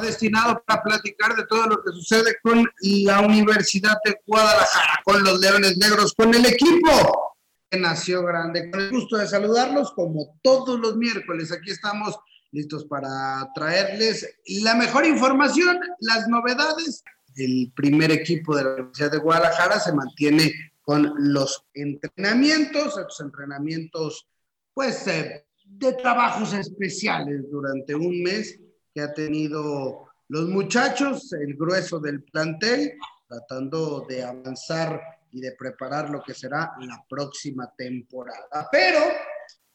destinado para platicar de todo lo que sucede con la Universidad de Guadalajara, con los Leones Negros, con el equipo que nació grande. Con el gusto de saludarlos, como todos los miércoles, aquí estamos listos para traerles la mejor información, las novedades. El primer equipo de la Universidad de Guadalajara se mantiene con los entrenamientos, estos entrenamientos, pues, eh, de trabajos especiales durante un mes que ha tenido los muchachos, el grueso del plantel, tratando de avanzar y de preparar lo que será la próxima temporada. Pero,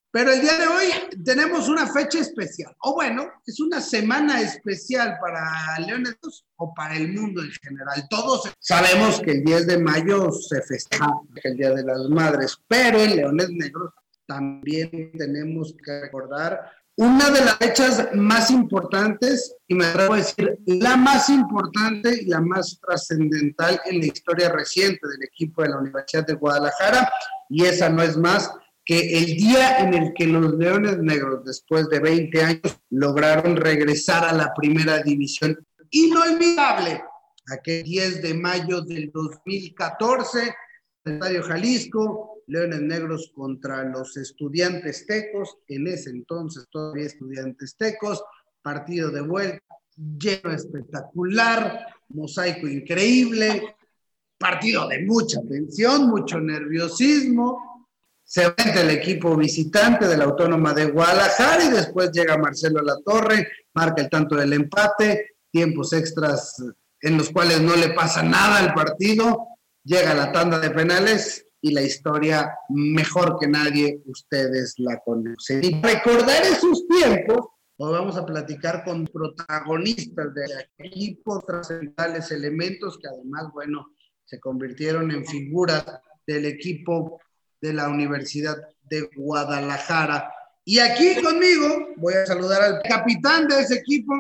pero el día de hoy tenemos una fecha especial, o bueno, es una semana especial para Leones o para el mundo en general. Todos sabemos que el 10 de mayo se festeja el Día de las Madres, pero en Leones Negros también tenemos que recordar una de las fechas más importantes, y me atrevo a decir la más importante y la más trascendental en la historia reciente del equipo de la Universidad de Guadalajara, y esa no es más que el día en el que los Leones Negros, después de 20 años, lograron regresar a la primera división. Inolvidable, aquel 10 de mayo del 2014, el Estadio Jalisco, Leones Negros contra los estudiantes tecos, en ese entonces todavía estudiantes tecos, partido de vuelta, lleno espectacular, mosaico increíble, partido de mucha tensión, mucho nerviosismo. Se vende el equipo visitante de la Autónoma de Guadalajara y después llega Marcelo La Torre, marca el tanto del empate, tiempos extras en los cuales no le pasa nada al partido, llega la tanda de penales y la historia mejor que nadie ustedes la conocen. Y recordar esos tiempos, hoy vamos a platicar con protagonistas de equipos trascendentales, elementos que además, bueno, se convirtieron en figuras del equipo de la Universidad de Guadalajara. Y aquí conmigo voy a saludar al capitán de ese equipo,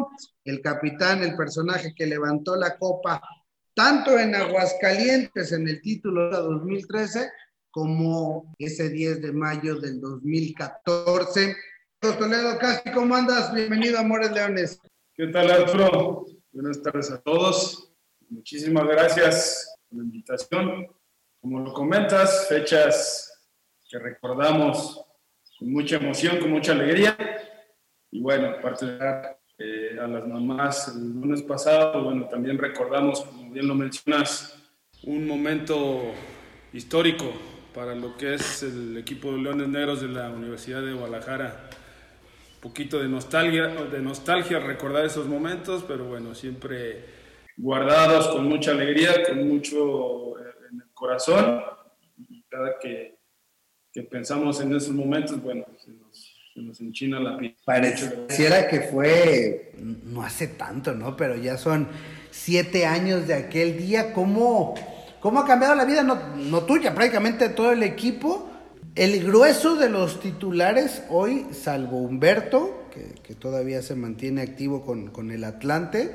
el capitán, el personaje que levantó la copa tanto en Aguascalientes en el título de 2013 como ese 10 de mayo del 2014. Toledo ¿cómo andas? Bienvenido Amores Leones. ¿Qué tal, Arturo? Buenas tardes a todos. Muchísimas gracias por la invitación. Como lo comentas, fechas que recordamos con mucha emoción, con mucha alegría. Y bueno, aparte de eh, a las mamás el lunes pasado. Bueno, también recordamos, como bien lo mencionas, un momento histórico para lo que es el equipo de Leones Negros de la Universidad de Guadalajara. Un poquito de nostalgia, de nostalgia recordar esos momentos, pero bueno, siempre guardados con mucha alegría, con mucho eh, en el corazón. Cada que, que pensamos en esos momentos, bueno, se la. Pareciera que fue, no hace tanto, ¿no? Pero ya son siete años de aquel día. ¿Cómo, cómo ha cambiado la vida? No, no tuya, prácticamente todo el equipo. El grueso de los titulares hoy, salvo Humberto, que, que todavía se mantiene activo con, con, el Atlante,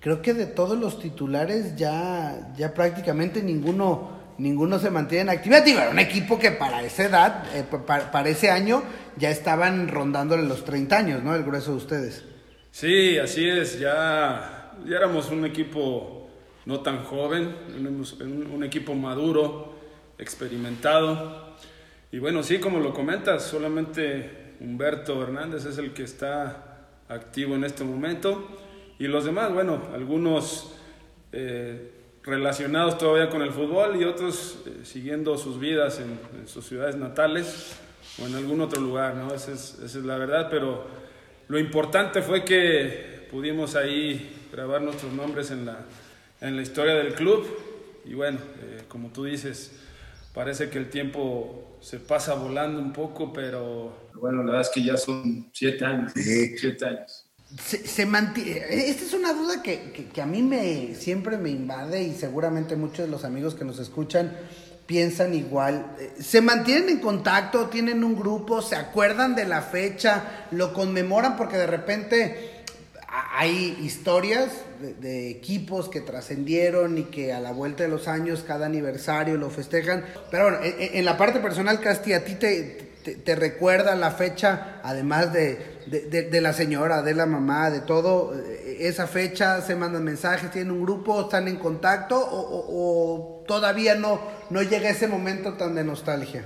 creo que de todos los titulares ya, ya prácticamente ninguno ninguno se mantiene en actividad. Era un equipo que para esa edad, eh, para, ese año, ya estaban rondándole los 30 años, ¿no? El grueso de ustedes. Sí, así es. Ya, ya éramos un equipo no tan joven, un, un equipo maduro, experimentado. Y bueno, sí, como lo comentas, solamente Humberto Hernández es el que está activo en este momento. Y los demás, bueno, algunos... Eh, relacionados todavía con el fútbol y otros eh, siguiendo sus vidas en, sus ciudades natales o en algún otro lugar, ¿no? Esa es, esa es, la verdad, pero lo importante fue que pudimos ahí grabar nuestros nombres en la, en la historia del club y bueno, eh, como tú dices, parece que el tiempo se pasa volando un poco, pero bueno, la verdad es que ya son siete años, siete años. Se, mantiene. Esta es una duda que, a mí me siempre me invade y seguramente muchos de los amigos que nos escuchan piensan igual. ¿Se mantienen en contacto? ¿Tienen un grupo? ¿Se acuerdan de la fecha? ¿Lo conmemoran? Porque de repente hay historias de, equipos que trascendieron y que a la vuelta de los años, cada aniversario lo festejan. Pero bueno, en, la parte personal, Casti, ¿a ti te, te, recuerda la fecha, además de, de, la señora, de la mamá, de todo? Eh, ¿Esa fecha se mandan mensajes, tienen un grupo, están en contacto o, todavía no, no llega ese momento tan de nostalgia?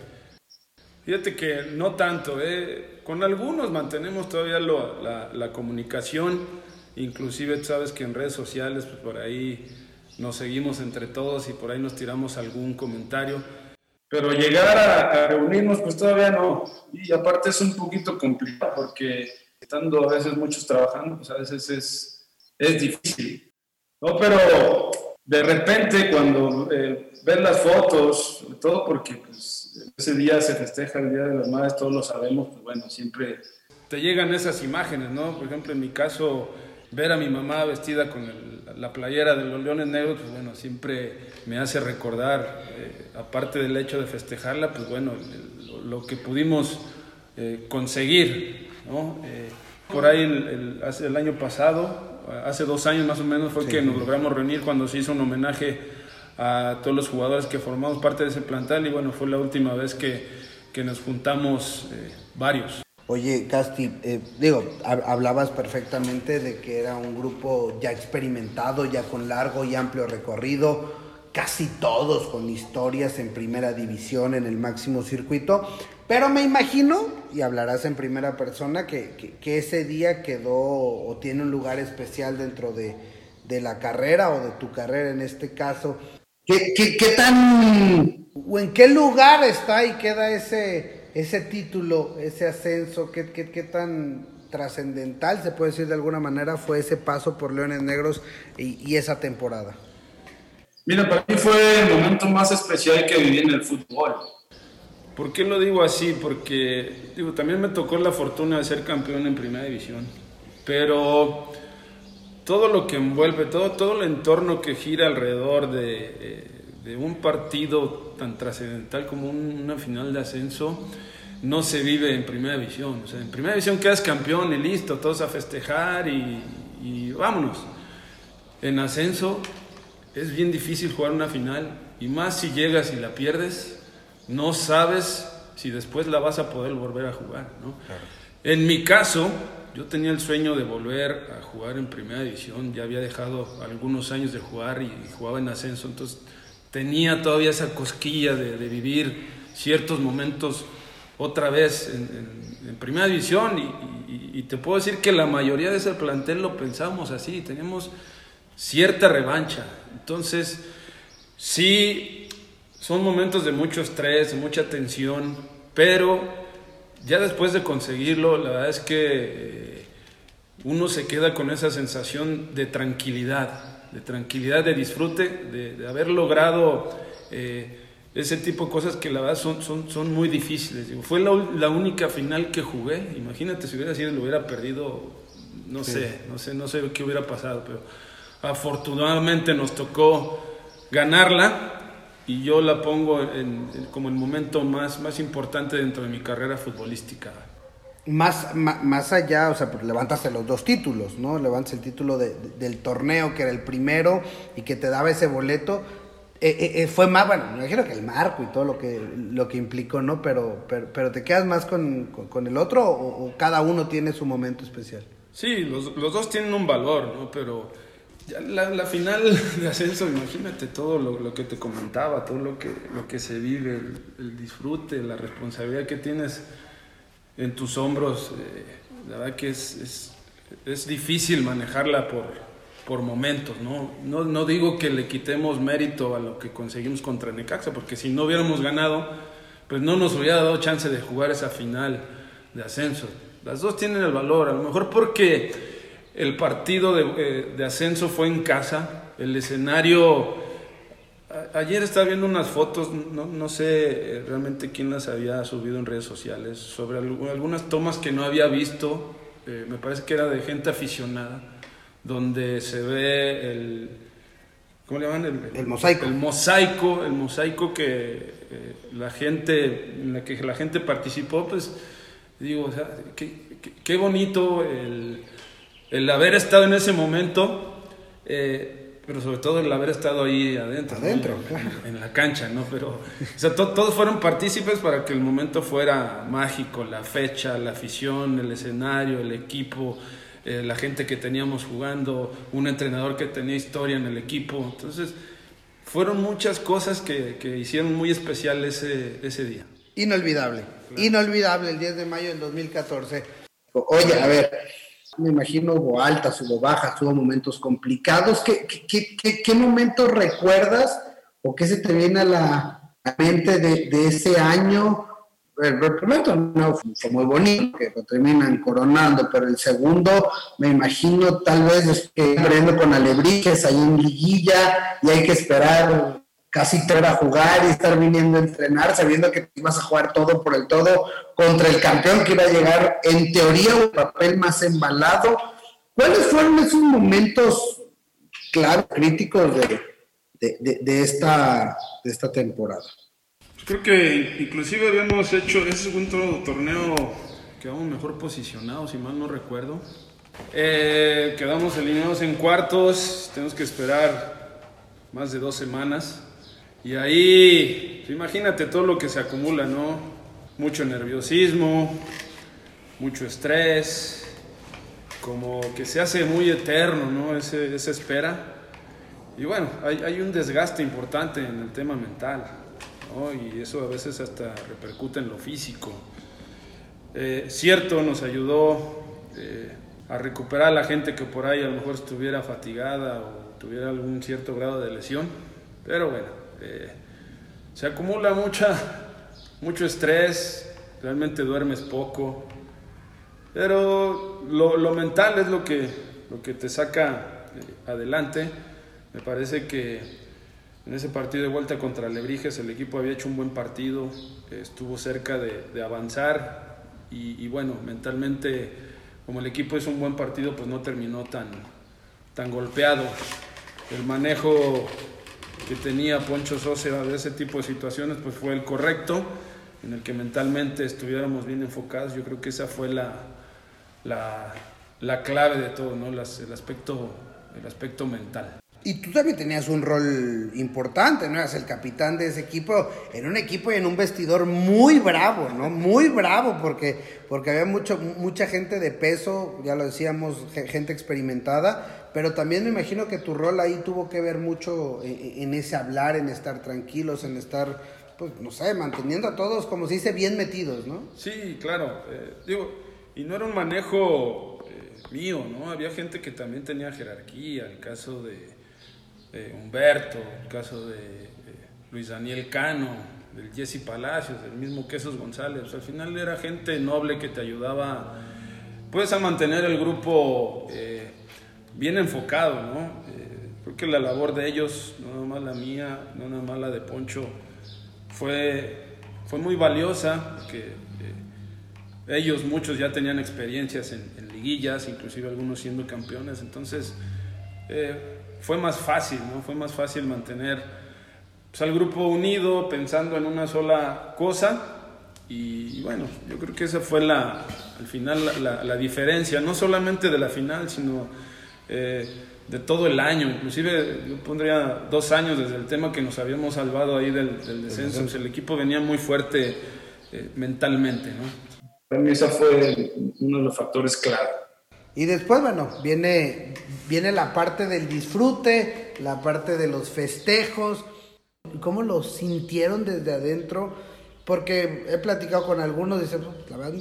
Fíjate que no tanto, ¿eh? con algunos mantenemos todavía la, la, comunicación, inclusive sabes que en redes sociales pues por ahí nos seguimos entre todos y por ahí nos tiramos algún comentario, pero llegar a, reunirnos pues todavía no, y aparte es un poquito complicado porque estando a veces muchos trabajando, pues a veces es, es difícil, ¿no? Pero de repente cuando eh, ves las fotos, todo porque pues, ese día se festeja el Día de las Madres, todos lo sabemos, pues bueno, siempre te llegan esas imágenes, ¿no? Por ejemplo, en mi caso, ver a mi mamá vestida con la playera de los Leones Negros, pues bueno, siempre me hace recordar, eh, aparte del hecho de festejarla, pues bueno, lo que pudimos eh, conseguir, ¿no? Eh, por ahí el, hace el año pasado, hace dos años más o menos, fue que nos logramos reunir cuando se hizo un homenaje a todos los jugadores que formamos parte de ese plantel y bueno, fue la última vez que, nos juntamos varios. Oye, Casti, eh, digo, hablabas perfectamente de que era un grupo ya experimentado, ya con largo y amplio recorrido, casi todos con historias en primera división, en el máximo circuito, pero me imagino, y hablarás en primera persona, que, que ese día quedó o tiene un lugar especial dentro de, de la carrera o de tu carrera en este caso. ¿Qué, qué, tan... o en qué lugar está y queda ese, ese título, ese ascenso? ¿Qué, qué, qué tan trascendental, se puede decir de alguna manera, fue ese paso por Leones Negros y, y, esa temporada? Mira, para mí fue el momento más especial que viví en el fútbol. ¿Por qué lo digo así? Porque digo, también me tocó la fortuna de ser campeón en primera división. Pero todo lo que envuelve, todo, todo el entorno que gira alrededor de, eh, un partido tan trascendental como una final de ascenso, no se vive en primera división. O sea, en primera división quedas campeón y listo, todos a festejar y, y vámonos. En ascenso es bien difícil jugar una final y más si llegas y la pierdes, no sabes si después la vas a poder volver a jugar. ¿no? En mi caso, yo tenía el sueño de volver a jugar en primera división, ya había dejado algunos años de jugar y, jugaba en ascenso, entonces tenía todavía esa cosquilla de, vivir ciertos momentos otra vez en, primera división y, te puedo decir que la mayoría de ese plantel lo pensábamos así, teníamos cierta revancha, entonces sí, son momentos de mucho estrés, de mucha tensión, pero ya después de conseguirlo, la verdad es que eh, uno se queda con esa sensación de tranquilidad, de tranquilidad, de disfrute, de, haber logrado eh, ese tipo de cosas que la verdad son, son, son muy difíciles. Fue la, única final que jugué, imagínate si hubiera sido, lo hubiera perdido, no sé, no sé, no sé qué hubiera pasado, pero afortunadamente nos tocó ganarla y yo la pongo en, como el momento más, más importante dentro de mi carrera futbolística. Más, más, allá, o sea, pues levantaste los dos títulos, ¿no? Levantas el título del torneo, que era el primero y que te daba ese boleto. Eh, eh, eh, fue más, bueno, me imagino que el marco y todo lo que, lo que implicó, ¿no? Pero, pero, ¿te quedas más con, con, el otro o, o, cada uno tiene su momento especial? Sí, los, los dos tienen un valor, ¿no? Pero ya la, final de ascenso, imagínate todo lo, que te comentaba, todo lo que, lo que se vive, el, disfrute, la responsabilidad que tienes en tus hombros. Eh, la verdad que es, es, difícil manejarla por, por momentos, ¿no? ¿no? No digo que le quitemos mérito a lo que conseguimos contra Necaxa, porque si no hubiéramos ganado, pues no nos hubiera dado chance de jugar esa final de ascenso. Las dos tienen el valor, a lo mejor porque el partido eh, de, ascenso fue en casa. El escenario. ayer estaba viendo unas fotos, no, sé eh, realmente quién las había subido en redes sociales, sobre algunas tomas que no había visto eh, me parece que era de gente aficionada, donde se ve el, ¿cómo le llaman? El, mosaico. El mosaico, el mosaico que eh, la gente, en la que la gente participó, pues digo, o sea, qué, bonito el, el, haber estado en ese momento. Eh, pero sobre todo el haber estado ahí adentro, adentro en, la cancha, ¿no? Pero, o sea, todos fueron partícipes para que el momento fuera mágico, la fecha, la afición, el escenario, el equipo, eh, la gente que teníamos jugando, un entrenador que tenía historia en el equipo. Entonces, fueron muchas cosas que, que hicieron muy especial ese, ese día. Inolvidable, inolvidable el 10 de mayo del 2014. Oye, a ver, me imagino hubo altas, hubo bajas, hubo momentos complicados. ¿Qué, qué, qué, qué recuerdas o qué se te viene a la mente de, ese año? El, primer torneo fue muy bonito, que lo terminan coronando, pero el segundo, me imagino tal vez que con alebrijes ahí en liguilla y hay que esperar casi te a jugar y estar viniendo a entrenar, sabiendo que ibas a jugar todo por el todo contra el campeón que iba a llegar en teoría un papel más embalado. ¿Cuáles fueron esos momentos claros, críticos de, de, esta, de esta temporada? Creo que inclusive habíamos hecho ese segundo torneo, quedamos mejor posicionados, si mal no recuerdo. Eh, quedamos alineados en cuartos, tenemos que esperar más de dos semanas y ahí, pues, imagínate todo lo que se acumula, ¿no? Mucho nerviosismo, mucho estrés, como que se hace muy eterno, ¿no? Ese, esa espera. Y bueno, hay, hay, un desgaste importante en el tema mental, ¿no? Y eso a veces hasta repercute en lo físico. Eh, cierto, nos ayudó eh, a recuperar a la gente que por ahí a lo mejor estuviera fatigada o tuviera algún cierto grado de lesión, pero bueno, eh, se acumula mucha, mucho estrés, realmente duermes poco, pero lo, mental es lo que, lo que te saca eh, adelante. Me parece que en ese partido de vuelta contra Lebrijes el equipo había hecho un buen partido, estuvo cerca de, avanzar y, bueno, mentalmente como el equipo es un buen partido pues no terminó tan, tan golpeado. El manejo que tenía Poncho Sosa de ese tipo de situaciones, pues fue el correcto, en el que mentalmente estuviéramos bien enfocados. Yo creo que esa fue la, la, la clave de todo, ¿no? Las, el, aspecto, el aspecto mental. Y tú también tenías un rol importante, ¿no? Eras el capitán de ese equipo, en un equipo y en un vestidor muy bravo, ¿no? Muy bravo, porque, porque había mucho, mucha gente de peso, ya lo decíamos, gente experimentada, pero también me imagino que tu rol ahí tuvo que ver mucho e, e, en, ese hablar, en estar tranquilos, en estar, pues, no sé, manteniendo a todos, como se dice, bien metidos, ¿no? Sí, claro. Eh, digo, y no era un manejo eh, mío, ¿no? Había gente que también tenía jerarquía, el caso de Humberto, el caso de Luis Daniel Cano, del Jesse Palacios, del mismo Quesos González. al final era gente noble que te ayudaba pues a mantener el grupo eh, bien enfocado, ¿no? Eh, creo que la labor de ellos, no nada más la mía, no nada más la de Poncho, fue, fue muy valiosa, porque eh, ellos muchos ya tenían experiencias en, en, liguillas, inclusive algunos siendo campeones, entonces fue más fácil, ¿no? Fue más fácil mantener pues, al grupo unido, pensando en una sola cosa. Y, bueno, yo creo que esa fue la, al final la, la, diferencia, no solamente de la final, sino eh, de todo el año. Inclusive yo pondría dos años desde el tema que nos habíamos salvado ahí del, descenso. el equipo venía muy fuerte eh, mentalmente, ¿no? Para mí ese fue uno de los factores clave. Y después, bueno, viene, viene la parte del disfrute, la parte de los festejos. ¿Cómo lo sintieron desde adentro? Porque he platicado con algunos, dicen, la verdad,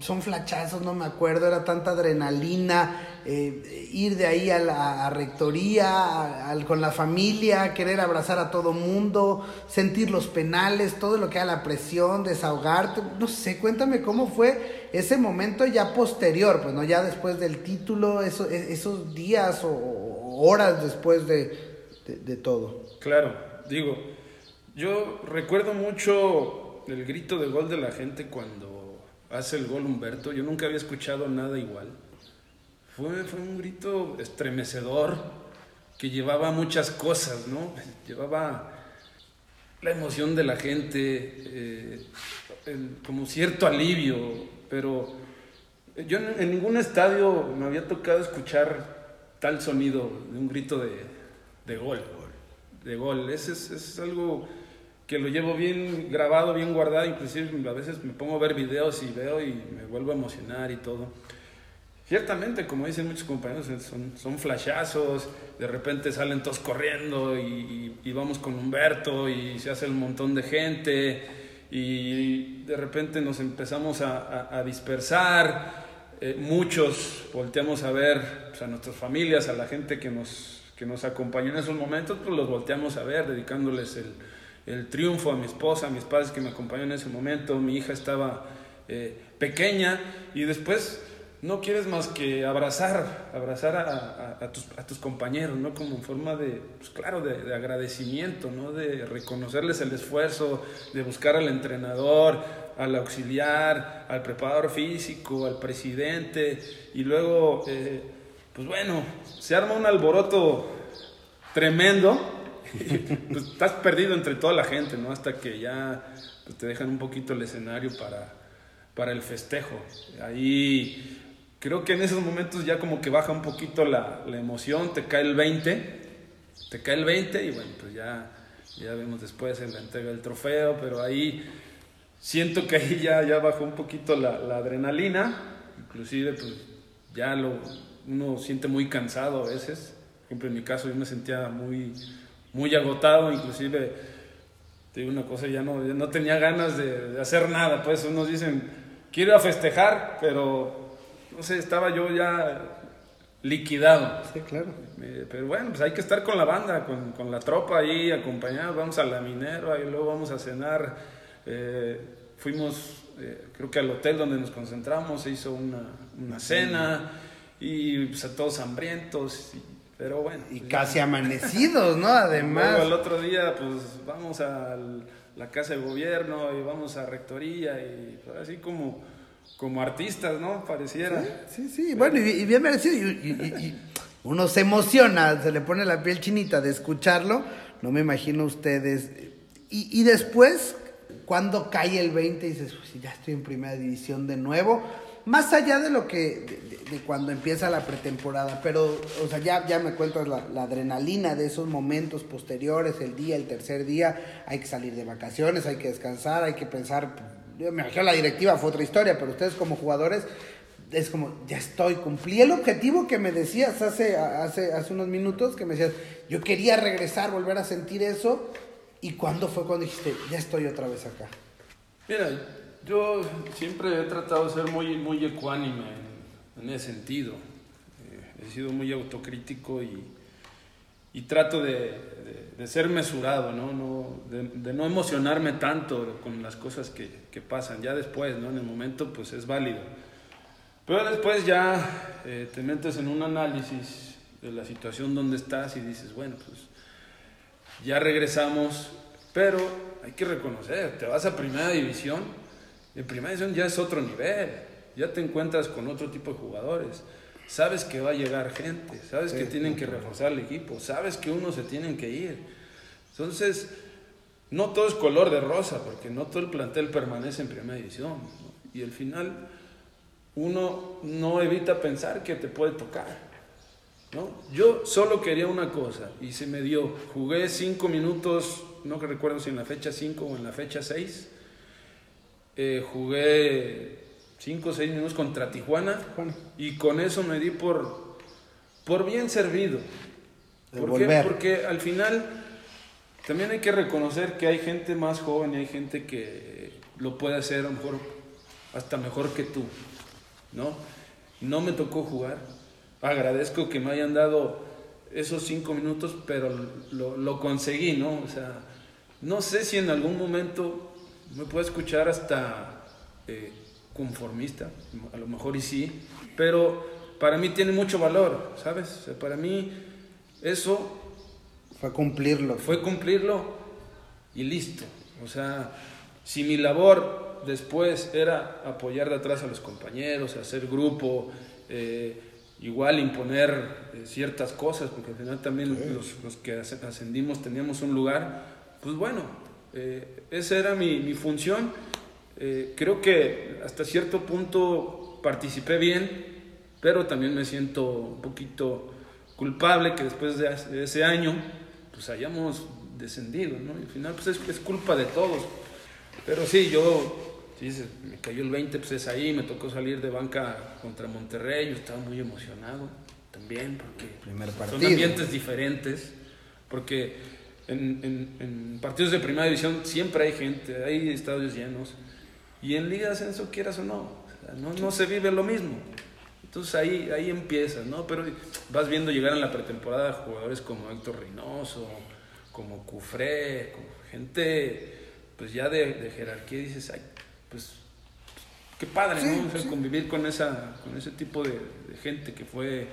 son flachazos, no me acuerdo, era tanta adrenalina, eh, ir de ahí a la rectoría, con la familia, querer abrazar a todo mundo, sentir los penales, todo lo que era la presión, desahogarte, no sé, cuéntame cómo fue ese momento ya posterior, pues no ya después del título, eso, e, esos días o horas después de, de todo. Claro, digo, yo recuerdo mucho el grito de gol de la gente cuando hace el gol Humberto. Yo nunca había escuchado nada igual. fue, fue un grito estremecedor que llevaba muchas cosas, ¿no? Llevaba la emoción de la gente, eh, como cierto alivio, pero yo en, ningún estadio me había tocado escuchar tal sonido de un grito de, de gol, de gol. Ese es, es, algo que lo llevo bien grabado, bien guardado, inclusive a veces me pongo a ver videos y veo y me vuelvo a emocionar y todo. Ciertamente, como dicen muchos compañeros, son, son flashazos, de repente salen todos corriendo y, vamos con Humberto y se hace un montón de gente y de repente nos empezamos a, a, dispersar, eh, muchos volteamos a ver pues, a nuestras familias, a la gente que nos, que nos acompañó en esos momentos, pues los volteamos a ver, dedicándoles el, el triunfo a mi esposa, a mis padres que me acompañaron en ese momento, mi hija estaba eh, pequeña y después no quieres más que abrazar, abrazar a, tus, compañeros, ¿no? Como en forma de, pues claro, de, agradecimiento, ¿no? De reconocerles el esfuerzo, de buscar al entrenador, al auxiliar, al preparador físico, al presidente, y luego, eh, pues bueno, se arma un alboroto tremendo, pues estás perdido entre toda la gente, ¿no? Hasta que ya pues, te dejan un poquito el escenario para, para el festejo. Ahí creo que en esos momentos ya como que baja un poquito la, la, emoción, te cae el 20, te cae el 20 y bueno, pues ya, ya vemos después en la entrega del trofeo, pero ahí siento que ahí ya, ya bajó un poquito la, la adrenalina, inclusive pues ya lo, uno siente muy cansado a veces, por ejemplo en mi caso yo me sentía muy, muy agotado, inclusive te digo una cosa, ya no, ya no tenía ganas de, de hacer nada, pues unos dicen, quiero ir a festejar, pero no sé, estaba yo ya liquidado. Sí, claro. pero bueno, pues hay que estar con la banda, con, con la tropa ahí acompañados. Vamos a la minera y luego vamos a cenar. Eh, fuimos, eh, creo que al hotel donde nos concentramos, se hizo una, una cena y pues a todos hambrientos. Pero bueno. Y pues, casi amanecidos, ¿no? Además. Luego el otro día, pues vamos a la casa de gobierno y vamos a rectoría y pues, así como como artistas, ¿no? Pareciera. Sí, sí, bueno, y, bien merecido. Y, uno se emociona, se le pone la piel chinita de escucharlo. No me imagino ustedes. Y, después, cuando cae el 20, dices, pues ya estoy en primera división de nuevo. Más allá de lo que, de, cuando empieza la pretemporada, pero, o sea, ya, me cuentas la, adrenalina de esos momentos posteriores, el día, el tercer día, hay que salir de vacaciones, hay que descansar, hay que pensar me imagino la directiva fue otra historia, pero ustedes como jugadores es como, ya estoy, cumplí el objetivo que me decías hace, hace, hace unos minutos, que me decías, yo quería regresar, volver a sentir eso, y cuándo fue cuando dijiste, ya estoy otra vez acá. Mira, yo siempre he tratado de ser muy, muy ecuánime en, ese sentido. Eh, he sido muy autocrítico y, y trato de, de, ser mesurado, ¿no? no de, no emocionarme tanto con las cosas que, que, pasan. Ya después, ¿no? En el momento, pues es válido. Pero después ya eh, te metes en un análisis de la situación donde estás y dices, bueno, pues ya regresamos, pero hay que reconocer, te vas a primera división, en primera división ya es otro nivel, ya te encuentras con otro tipo de jugadores sabes que va a llegar gente, sabes que tienen que reforzar el equipo, sabes que uno se tienen que ir. Entonces, no todo es color de rosa, porque no todo el plantel permanece en primera división. Y al final, uno no evita pensar que te puede tocar. ¿no? Yo solo quería una cosa y se me dio. Jugué cinco minutos, no recuerdo si en la fecha 5 o en la fecha 6. Eh, jugué 5 o 6 minutos contra Tijuana y con eso me di por, por bien servido. ¿Por qué? Porque al final también hay que reconocer que hay gente más joven y hay gente que lo puede hacer a lo mejor hasta mejor que tú, ¿no? No me tocó jugar. Agradezco que me hayan dado esos cinco minutos, pero lo, lo conseguí, ¿no? O sea, no sé si en algún momento me puedo escuchar hasta eh, conformista, a lo mejor y sí, pero para mí tiene mucho valor, ¿sabes? para mí eso... Fue cumplirlo. Fue cumplirlo y listo. O sea, si mi labor después era apoyar de atrás a los compañeros, hacer grupo, eh, igual imponer eh, ciertas cosas, porque al final también los, los, que ascendimos teníamos un lugar, pues bueno, eh, esa era mi, mi función. Eh, creo que hasta cierto punto participé bien, pero también me siento un poquito culpable que después de, ese año pues hayamos descendido, ¿no? Y al final pues es, es culpa de todos. Pero sí, yo me cayó el 20, pues es ahí, me tocó salir de banca contra Monterrey, yo estaba muy emocionado también, porque son ambientes diferentes, porque en, en, partidos de primera división siempre hay gente, hay estadios llenos, y en Liga de Ascenso, quieras o no, no, no, se vive lo mismo. Entonces ahí, ahí empiezas, ¿no? Pero vas viendo llegar en la pretemporada jugadores como Héctor Reynoso, como Cufré, como gente pues ya de, de jerarquía, dices, ay, pues qué padre, ¿no? convivir con esa, con ese tipo de, gente que fue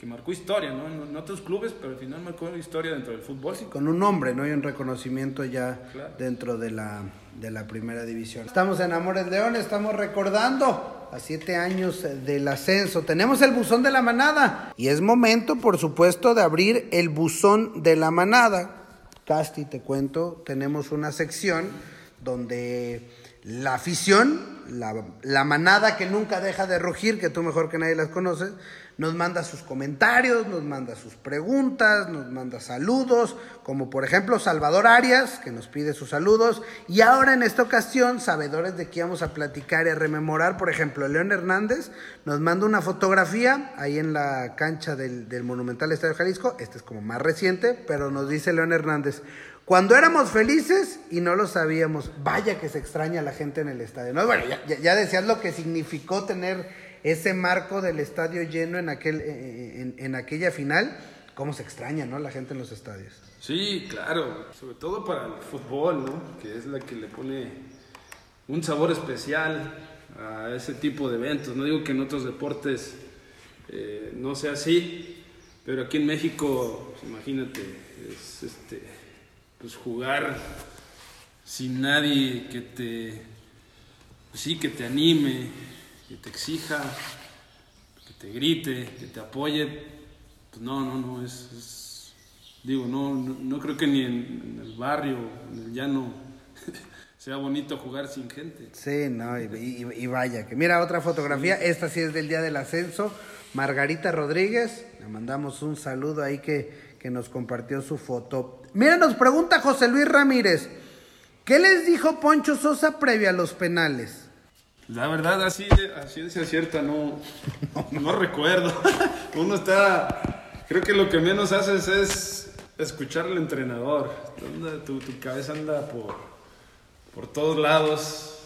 que marcó historia, ¿no? En, otros clubes, pero al final marcó historia dentro del fútbol. Sí, con un nombre, ¿no? Y un reconocimiento ya dentro de la, de la primera división. Estamos en Amores León, estamos recordando a siete años del ascenso. Tenemos el buzón de la manada y es momento, por supuesto, de abrir el buzón de la manada. Casti, te cuento, tenemos una sección donde la afición, la, manada que nunca deja de rugir, que tú mejor que nadie las conoces, nos manda sus comentarios, nos manda sus preguntas, nos manda saludos, como por ejemplo Salvador Arias, que nos pide sus saludos, y ahora en esta ocasión, sabedores de que íbamos a platicar y a rememorar, por ejemplo, León Hernández nos manda una fotografía ahí en la cancha del, del Monumental Estadio Jalisco, este es como más reciente, pero nos dice León Hernández, cuando éramos felices y no lo sabíamos, vaya que se extraña la gente en el estadio. ¿no? Bueno, ya, decías lo que significó tener ese marco del estadio lleno en, aquel, eh, eh, en, aquella final. ¿Cómo se extraña ¿no? la gente en los estadios? Sí, claro, sobre todo para el fútbol, ¿no? que es la que le pone un sabor especial a ese tipo de eventos. No digo que en otros deportes eh, no sea así, pero aquí en México, pues, imagínate, es este pues jugar sin nadie que te, pues sí, que te anime, que te exija, que te grite, que te apoye, pues no, no, no, es, digo, no, no, creo que ni en, el barrio, en el llano, sea bonito jugar sin gente. Sí, no, y, y, vaya, que mira otra fotografía, esta sí es del día del ascenso, Margarita Rodríguez, le mandamos un saludo ahí que, que nos compartió su foto. Mira, nos pregunta José Luis Ramírez, ¿qué les dijo Poncho Sosa previo a los penales? La verdad, así, así es cierta, no, no recuerdo. Uno está, creo que lo que menos haces es escuchar al entrenador. Tu, tu cabeza anda por, por todos lados.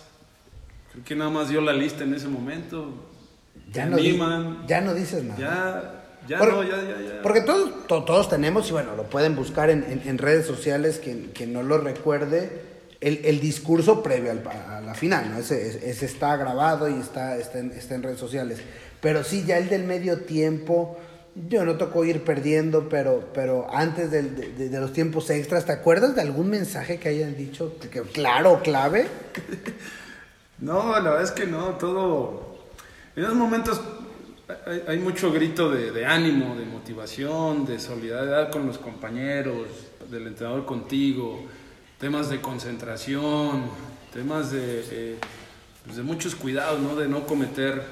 Creo que nada más dio la lista en ese momento. Ya, no, ya no dices nada. Ya ya no, ya, ya, ya. Porque todos, todos tenemos, y bueno, lo pueden buscar en, redes sociales, quien, no lo recuerde, el, discurso previo a la final, ¿no? Ese, está grabado y está, está, en, redes sociales. Pero sí, ya el del medio tiempo, yo no tocó ir perdiendo, pero, pero antes de, de, los tiempos extras, ¿te acuerdas de algún mensaje que hayan dicho que, claro, clave? no, la verdad es que no, todo... En esos momentos hay, mucho grito de, ánimo, de motivación, de solidaridad con los compañeros, del entrenador contigo, temas de concentración, temas de, eh, pues de muchos cuidados, ¿no? de no cometer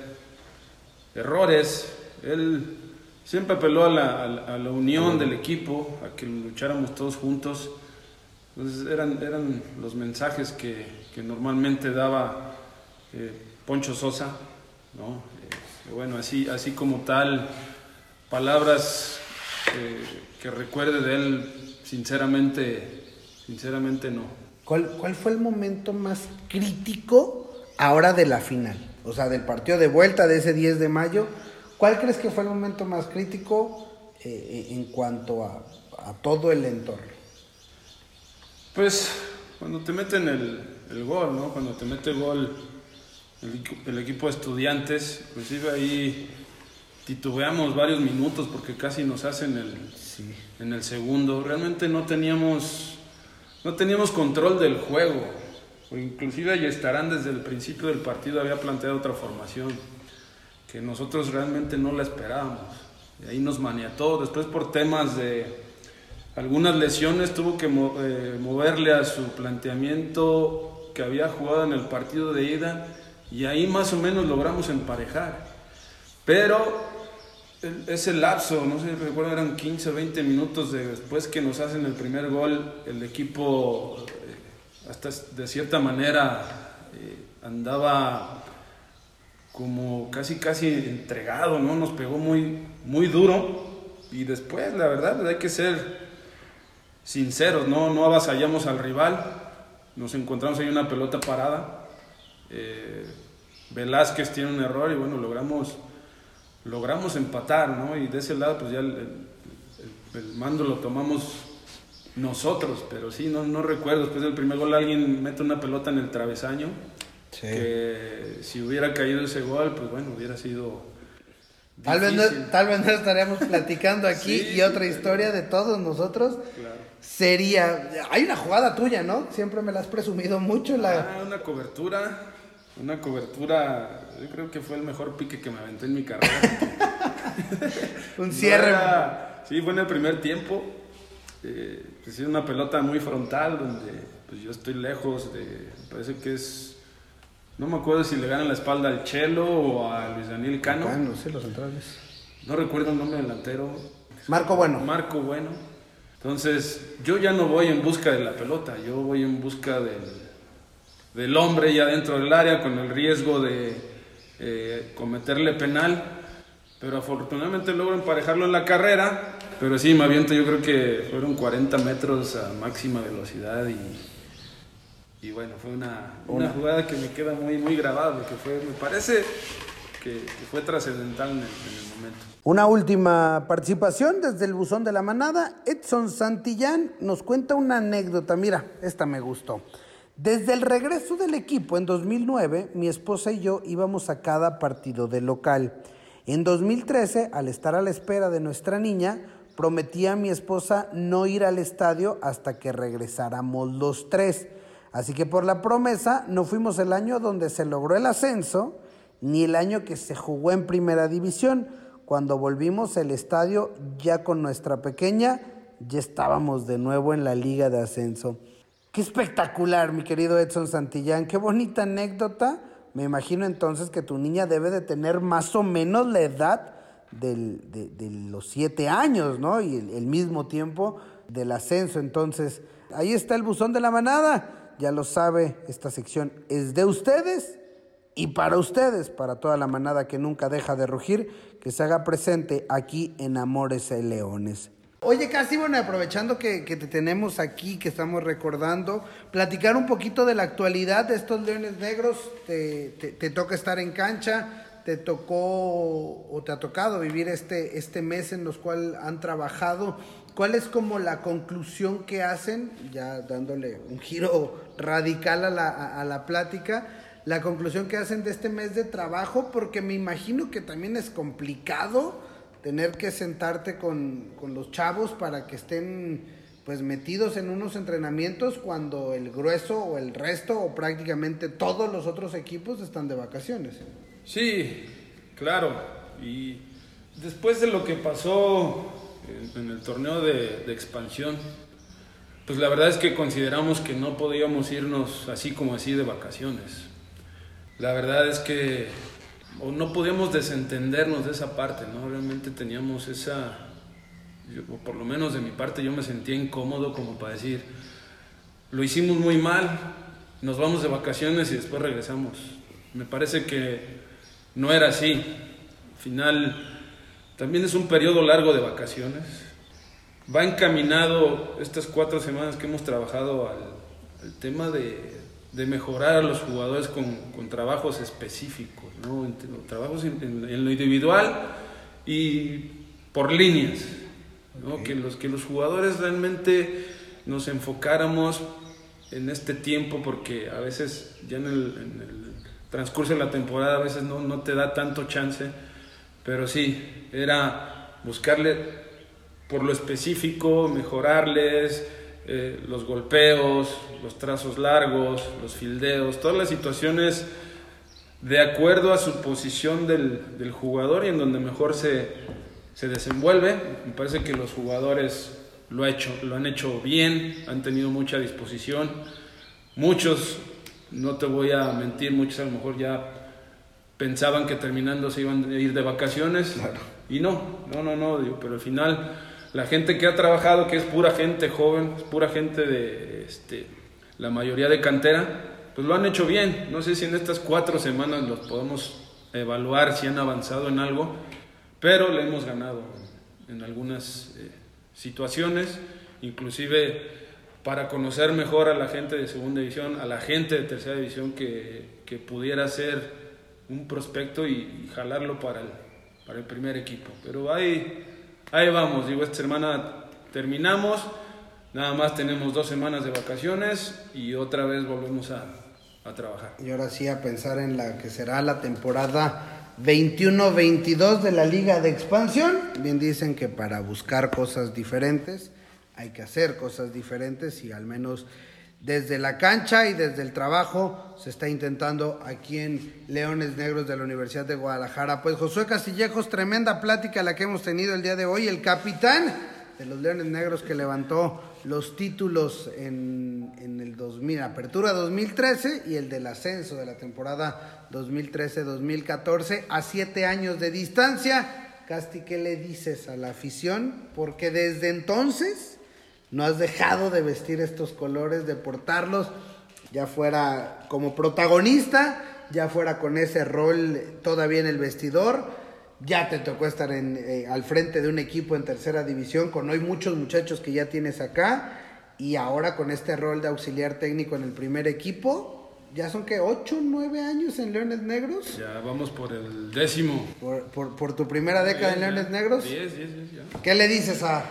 errores. Él siempre apeló a la, unión del equipo, a que lucháramos todos juntos. Entonces eran, eran los mensajes que, normalmente daba eh, Poncho Sosa, ¿no? bueno, así, así como tal, palabras eh, que recuerde de él, sinceramente, sinceramente no. ¿Cuál, ¿Cuál fue el momento más crítico ahora de la final? O sea, del partido de vuelta de ese 10 de mayo. ¿Cuál crees que fue el momento más crítico eh, en cuanto a, a, todo el entorno? Pues cuando te meten el, el gol, ¿no? Cuando te mete el gol el, equipo de estudiantes, inclusive ahí titubeamos varios minutos porque casi nos hacen el, en el segundo. Realmente no teníamos, no teníamos control del juego. Inclusive estarán desde el principio del partido había planteado otra formación que nosotros realmente no la esperábamos. Y ahí nos maniató. Después por temas de algunas lesiones tuvo que eh, moverle a su planteamiento que había jugado en el partido de ida y ahí más o menos logramos emparejar. Pero ese lapso, no sé si recuerdo, eran 15 o 20 minutos después que nos hacen el primer gol, el equipo eh, hasta de cierta manera eh, andaba como casi casi entregado, ¿no? Nos pegó muy, muy duro y después, la verdad, hay que ser sinceros, ¿no? No avasallamos al rival, nos encontramos ahí una pelota parada, eh, Velázquez tiene un error y bueno, logramos, logramos empatar, ¿no? Y de ese lado pues ya el, mando lo tomamos nosotros, pero sí, no, no recuerdo, después del primer gol alguien mete una pelota en el travesaño que si hubiera caído ese gol, pues bueno, hubiera sido... Tal vez, no, tal vez no estaríamos platicando aquí y otra historia de todos nosotros sería, hay una jugada tuya, ¿no? Siempre me la has presumido mucho. La... Ah, una cobertura, una cobertura, yo creo que fue el mejor pique que me aventé en mi carrera. Un cierre. sí, fue en el primer tiempo. Eh, pues una pelota muy frontal donde pues yo estoy lejos de, parece que es no me acuerdo si le ganan la espalda al Chelo o a Luis Daniel Cano. Cano, sí, los centrales. No recuerdo el nombre delantero. Marco Bueno. Marco Bueno. Entonces, yo ya no voy en busca de la pelota, yo voy en busca del, del hombre ya dentro del área con el riesgo de eh, cometerle penal. Pero afortunadamente logro emparejarlo en la carrera. Pero sí, me aviento, yo creo que fueron 40 metros a máxima velocidad y y bueno, fue una, una, jugada que me queda muy, muy grabada, porque fue, me parece que, fue trascendental en, el momento. Una última participación desde el buzón de la manada. Edson Santillán nos cuenta una anécdota. Mira, esta me gustó. Desde el regreso del equipo en 2009, mi esposa y yo íbamos a cada partido de local. En 2013, al estar a la espera de nuestra niña, prometí a mi esposa no ir al estadio hasta que regresáramos los tres. Así que por la promesa no fuimos el año donde se logró el ascenso, ni el año que se jugó en primera división. Cuando volvimos al estadio ya con nuestra pequeña, ya estábamos de nuevo en la liga de ascenso. Qué espectacular, mi querido Edson Santillán, qué bonita anécdota. Me imagino entonces que tu niña debe de tener más o menos la edad de, los siete años, ¿no? Y el mismo tiempo del ascenso. Entonces, ahí está el buzón de la manada ya lo sabe, esta sección es de ustedes y para ustedes, para toda la manada que nunca deja de rugir, que se haga presente aquí en Amores y Leones. Oye, casi bueno, aprovechando que, te tenemos aquí, que estamos recordando, platicar un poquito de la actualidad de estos Leones Negros. Te, te, toca estar en cancha, te tocó o te ha tocado vivir este, este mes en los cuales han trabajado ¿Cuál es como la conclusión que hacen, ya dándole un giro radical a la, a, la plática, la conclusión que hacen de este mes de trabajo? Porque me imagino que también es complicado tener que sentarte con, con los chavos para que estén pues metidos en unos entrenamientos cuando el grueso o el resto o prácticamente todos los otros equipos están de vacaciones. Sí, claro. Y después de lo que pasó en, el torneo de, expansión, pues la verdad es que consideramos que no podíamos irnos así como así de vacaciones. La verdad es que no podíamos desentendernos de esa parte, ¿no? Realmente teníamos esa, o por lo menos de mi parte yo me sentía incómodo como para decir, lo hicimos muy mal, nos vamos de vacaciones y después regresamos. Me parece que no era así. Al final también es un periodo largo de vacaciones. Va encaminado estas cuatro semanas que hemos trabajado al, tema de, mejorar a los jugadores con, trabajos específicos, ¿no? trabajos en, lo individual y por líneas. Que, los, que los jugadores realmente nos enfocáramos en este tiempo porque a veces ya en el, transcurso de la temporada a veces no, no te da tanto chance pero sí, era buscarle por lo específico, mejorarles eh, los golpeos, los trazos largos, los fildeos, todas las situaciones de acuerdo a su posición del, del jugador y en donde mejor se, se desenvuelve. Me parece que los jugadores lo, ha hecho, lo han hecho bien, han tenido mucha disposición. Muchos, no te voy a mentir, muchos a lo mejor ya pensaban que terminando se iban a ir de vacaciones y no, no, no, no, digo, pero al final la gente que ha trabajado, que es pura gente joven, pura gente de este, la mayoría de cantera, pues lo han hecho bien. No sé si en estas cuatro semanas los podemos evaluar si han avanzado en algo, pero le hemos ganado en algunas eh, situaciones, inclusive para conocer mejor a la gente de segunda división, a la gente de tercera división que, pudiera ser un prospecto y, jalarlo para el, para el primer equipo. Pero ahí, ahí vamos, digo, esta semana terminamos, nada más tenemos dos semanas de vacaciones y otra vez volvemos a, a trabajar. Y ahora sí a pensar en la que será la temporada 21-22 de la Liga de Expansión. Bien dicen que para buscar cosas diferentes hay que hacer cosas diferentes y al menos desde la cancha y desde el trabajo se está intentando aquí en Leones Negros de la Universidad de Guadalajara. Pues Josué Castillejos, tremenda plática la que hemos tenido el día de hoy. El capitán de los Leones Negros que levantó los títulos en, en el 2000, Apertura 2013 y el del ascenso de la temporada 2013-2014 a siete años de distancia. Casti, ¿qué le dices a la afición? Porque desde entonces no has dejado de vestir estos colores, de portarlos, ya fuera como protagonista, ya fuera con ese rol todavía en el vestidor, ya te tocó estar en, eh, al frente de un equipo en tercera división, con hoy muchos muchachos que ya tienes acá, y ahora con este rol de auxiliar técnico en el primer equipo, ya son que 8, 9 años en Leones Negros. Ya vamos por el décimo. Por, por, por tu primera década en Leones Negros. 10, 10, 10, ya. ¿Qué le dices a, a-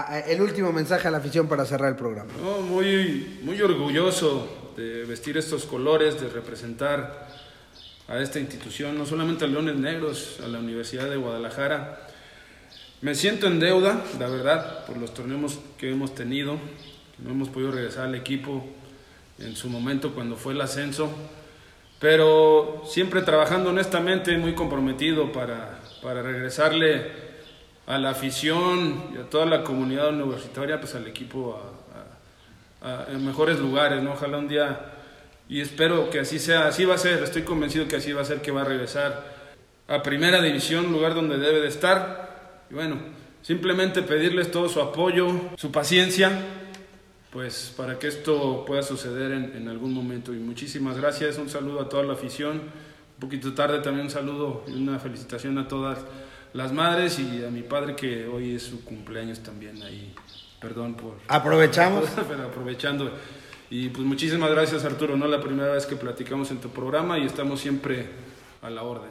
a- a- el último mensaje a la afición para cerrar el programa? No, muy, muy orgulloso de vestir estos colores, de representar a esta institución, no solamente a Leones Negros, a la Universidad de Guadalajara. Me siento en deuda, la verdad, por los torneos que hemos tenido. No hemos podido regresar al equipo en su momento cuando fue el ascenso, pero siempre trabajando honestamente, muy comprometido para, para regresarle a la afición y a toda la comunidad universitaria, pues al equipo a, en mejores lugares, ¿no? Ojalá un día, y espero que así sea, así va a ser, estoy convencido que así va a ser, que va a regresar a primera división, lugar donde debe de estar. Y bueno, simplemente pedirles todo su apoyo, su paciencia, pues para que esto pueda suceder en, en algún momento. Y muchísimas gracias, un saludo a toda la afición. Un poquito tarde también un saludo y una felicitación a todas las madres y a mi padre que hoy es su cumpleaños también ahí. Perdón por... Aprovechamos. Pero aprovechando. Y pues muchísimas gracias Arturo, no la primera vez que platicamos en tu programa y estamos siempre a la orden.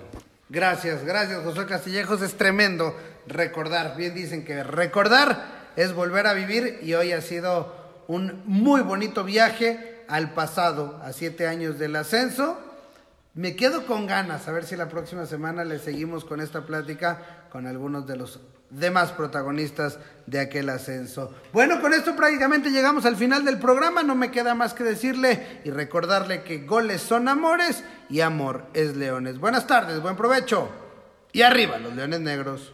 Gracias, gracias Josué Castillejos. Es tremendo recordar. Bien dicen que recordar es volver a vivir y hoy ha sido un muy bonito viaje al pasado, a siete años del ascenso. Me quedo con ganas, a ver si la próxima semana le seguimos con esta plática con algunos de los demás protagonistas de aquel ascenso. Bueno, con esto prácticamente llegamos al final del programa, no me queda más que decirle y recordarle que goles son amores y amor es leones. Buenas tardes, buen provecho y arriba los leones negros.